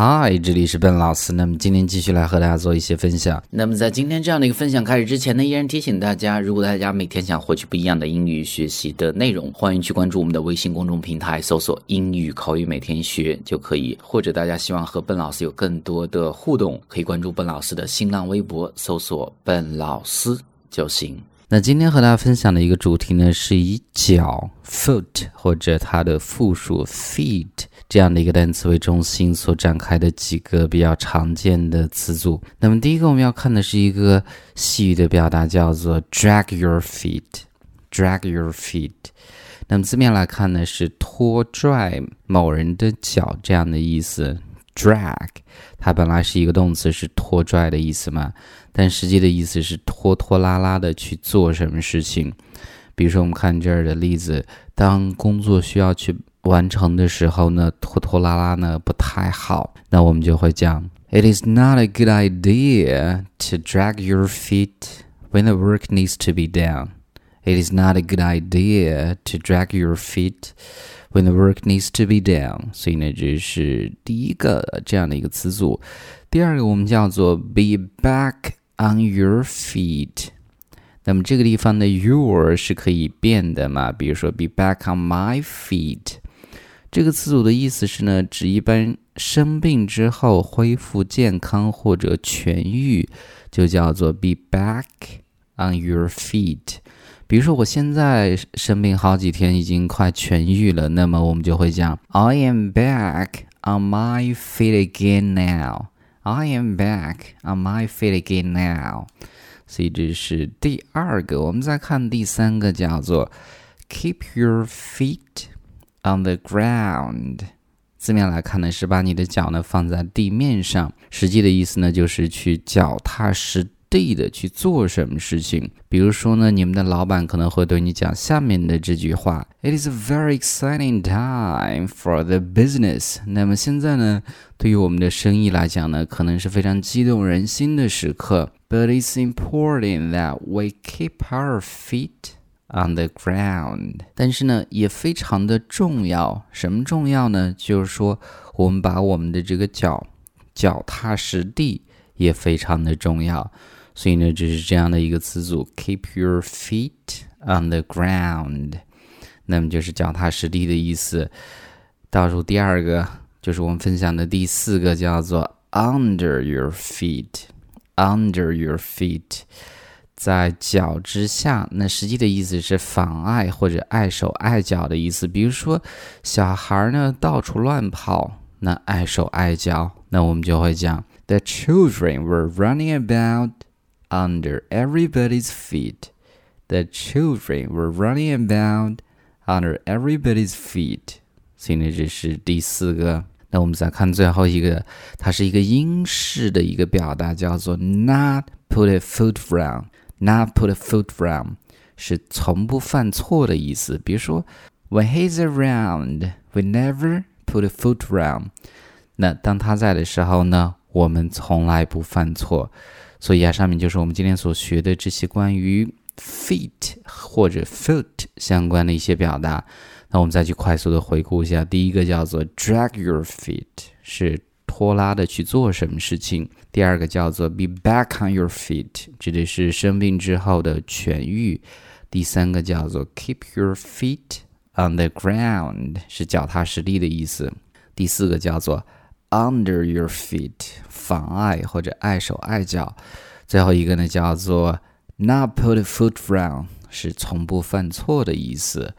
嗨，这里是笨老师。那么今天继续来和大家做一些分享。那么在今天这样的一个分享开始之前呢，依然提醒大家，如果大家每天想获取不一样的英语学习的内容，欢迎去关注我们的微信公众平台，搜索“英语口语每天学”就可以。或者大家希望和笨老师有更多的互动，可以关注笨老师的新浪微博，搜索“笨老师”就行。那今天和大家分享的一个主题呢，是以脚 （foot） 或者它的复数 （feet）。这样的一个单词为中心所展开的几个比较常见的词组。那么第一个我们要看的是一个细语的表达，叫做 drag your feet。drag your feet。那么字面来看呢，是拖拽某人的脚这样的意思。Drag 它本来是一个动词，是拖拽的意思嘛，但实际的意思是拖拖拉拉的去做什么事情。比如说我们看这儿的例子，当工作需要去。完成的时候呢，拖拖拉拉呢不太好，那我们就会讲，It is not a good idea to drag your feet when the work needs to be done. It is not a good idea to drag your feet when the work needs to be done. 所以呢，这是第一个这样的一个词组。第二个我们叫做 be back on your feet。那么这个地方的 your 是可以变的嘛？比如说 be back on my feet。这个词组的意思是呢，指一般生病之后恢复健康或者痊愈，就叫做 be back on your feet。 比如说，我现在生病好几天，已经快痊愈了，那么我们就会讲 I am back on my feet again now. I am back on my feet again now. 所以这是第二个。我们再看第三个，叫做 keep your feet。On the ground，字面来看呢，是把你的脚呢放在地面上。实际的意思呢，就是去脚踏实地的去做什么事情。比如说呢，你们的老板可能会对你讲下面的这句话：“It is a very exciting time for the business。”那么现在呢，对于我们的生意来讲呢，可能是非常激动人心的时刻。But it's important that we keep our feet. On the ground，但是呢，也非常的重要。什么重要呢？就是说，我们把我们的这个脚脚踏实地也非常的重要。所以呢，这是这样的一个词组：keep your feet on the ground。那么就是脚踏实地的意思。倒数第二个就是我们分享的第四个，叫做 under your feet，under your feet。在脚之下，那实际的意思是妨碍或者碍手碍脚的意思。比如说，小孩呢到处乱跑，那碍手碍脚，那我们就会讲：The children were running about under everybody's feet. The children were running about under everybody's feet. 所以呢，这是第四个。那我们再看最后一个，它是一个英式的一个表达，叫做 not put a foot down。Not put a foot down 是从不犯错的意思。比如说，When he's around, we never put a foot down。那当他在的时候呢，我们从来不犯错。 所以啊，上面就是我们今天所学的这些关于 feet 或者 foot 相关的一些表达。那我们再去快速的回顾一下，第一个叫做 drag your feet，是。拖拉的去做什么事情。第二个叫做 be back on your feet，指的是生病之后的痊愈。第三个叫做 keep your feet on the ground，是脚踏实地的意思。第四个叫做 under your feet，妨碍或者碍手碍脚。最后一个呢叫做 not put a foot down，是从不犯错的意思。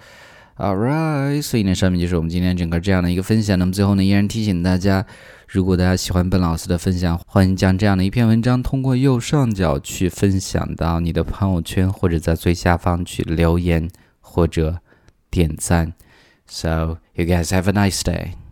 All right，所以呢，上面就是我们今天整个这样的一个分享。那么最后呢，依然提醒大家，如果大家喜欢本老师的分享，欢迎将这样的一篇文章通过右上角去分享到你的朋友圈，或者在最下方去留言或者点赞。So you guys have a nice day.